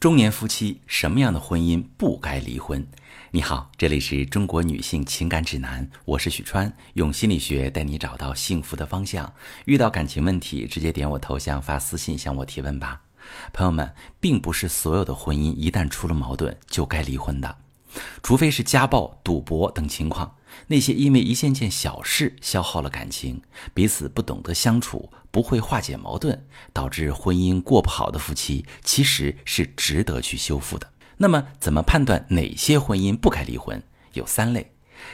中年夫妻什么样的婚姻不该离婚？你好，这里是中国女性情感指南，我是许川，用心理学带你找到幸福的方向。遇到感情问题，直接点我头像发私信向我提问吧。朋友们，并不是所有的婚姻一旦出了矛盾就该离婚的，除非是家暴、赌博等情况。那些因为一件件小事消耗了感情，彼此不懂得相处，不会化解矛盾，导致婚姻过不好的夫妻，其实是值得去修复的。那么，怎么判断哪些婚姻不该离婚？有三类。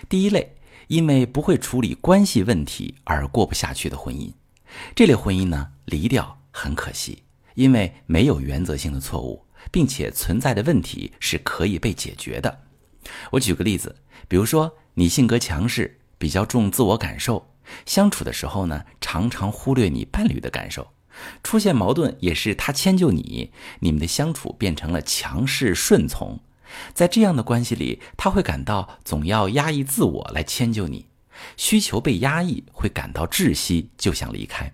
第一类，因为不会处理关系问题而过不下去的婚姻，这类婚姻呢，离掉很可惜，因为没有原则性的错误，并且存在的问题是可以被解决的。我举个例子，比如说。你性格强势，比较重自我感受，相处的时候呢，常常忽略你伴侣的感受，出现矛盾也是他迁就你，你们的相处变成了强势顺从，在这样的关系里，他会感到总要压抑自我来迁就你，需求被压抑会感到窒息，就想离开，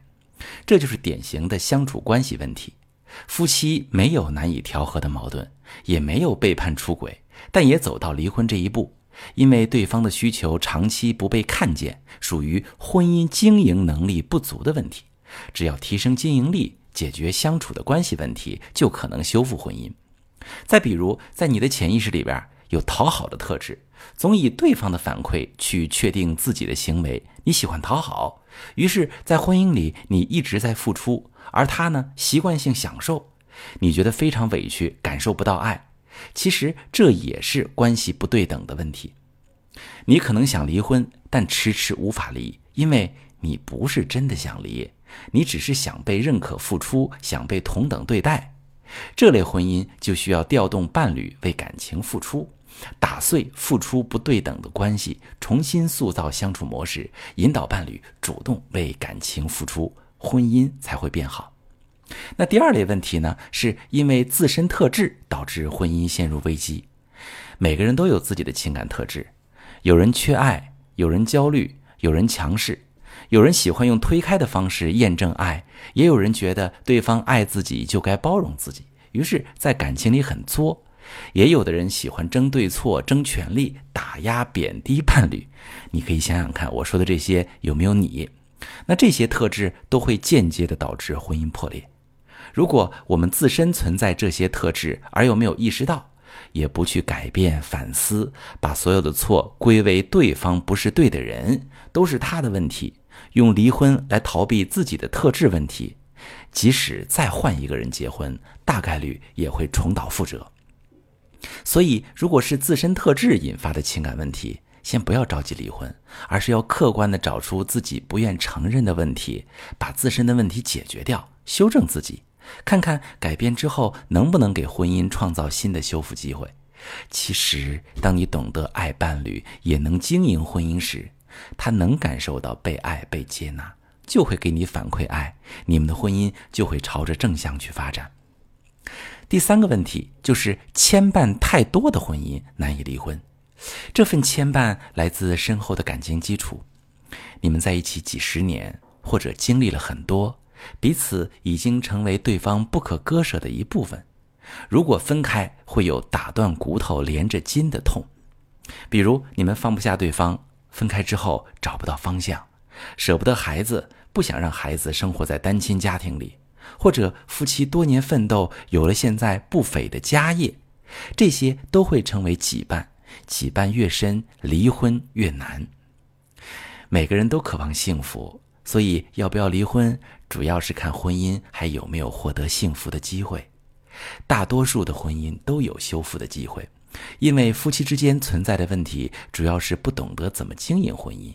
这就是典型的相处关系问题。夫妻没有难以调和的矛盾，也没有背叛出轨，但也走到离婚这一步。因为对方的需求长期不被看见，属于婚姻经营能力不足的问题。只要提升经营力，解决相处的关系问题，就可能修复婚姻。再比如，在你的潜意识里边有讨好的特质，总以对方的反馈去确定自己的行为。你喜欢讨好，于是，在婚姻里你一直在付出，而他呢，习惯性享受，你觉得非常委屈，感受不到爱。其实这也是关系不对等的问题。你可能想离婚，但迟迟无法离，因为你不是真的想离，你只是想被认可、付出，想被同等对待。这类婚姻就需要调动伴侣为感情付出，打碎付出不对等的关系，重新塑造相处模式，引导伴侣主动为感情付出，婚姻才会变好。那第二类问题呢，是因为自身特质导致婚姻陷入危机。每个人都有自己的情感特质，有人缺爱，有人焦虑，有人强势，有人喜欢用推开的方式验证爱，也有人觉得对方爱自己就该包容自己，于是，在感情里很作。也有的人喜欢争对错、争权力、打压贬低伴侣。你可以想想看，我说的这些有没有你？那这些特质都会间接的导致婚姻破裂。如果我们自身存在这些特质，而又没有意识到，也不去改变、反思，把所有的错归为对方不是对的人，都是他的问题，用离婚来逃避自己的特质问题，即使再换一个人结婚，大概率也会重蹈覆辙。所以，如果是自身特质引发的情感问题，先不要着急离婚，而是要客观的找出自己不愿承认的问题，把自身的问题解决掉，修正自己。看看改变之后能不能给婚姻创造新的修复机会。其实，当你懂得爱伴侣，也能经营婚姻时，他能感受到被爱、被接纳，就会给你反馈爱，你们的婚姻就会朝着正向去发展。第三个问题就是牵绊太多的婚姻难以离婚，这份牵绊来自深厚的感情基础，你们在一起几十年，或者经历了很多。彼此已经成为对方不可割舍的一部分。如果分开，会有打断骨头连着筋的痛。比如你们放不下对方，分开之后找不到方向，舍不得孩子，不想让孩子生活在单亲家庭里，或者夫妻多年奋斗有了现在不菲的家业，这些都会成为羁绊。羁绊越深，离婚越难。每个人都渴望幸福。所以，要不要离婚，主要是看婚姻还有没有获得幸福的机会。大多数的婚姻都有修复的机会，因为夫妻之间存在的问题，主要是不懂得怎么经营婚姻，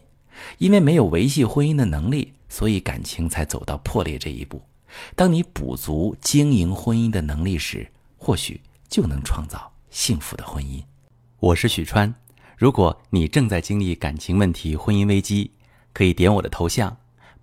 因为没有维系婚姻的能力，所以感情才走到破裂这一步。当你补足经营婚姻的能力时，或许就能创造幸福的婚姻。我是许川，如果你正在经历感情问题、婚姻危机，可以点我的头像。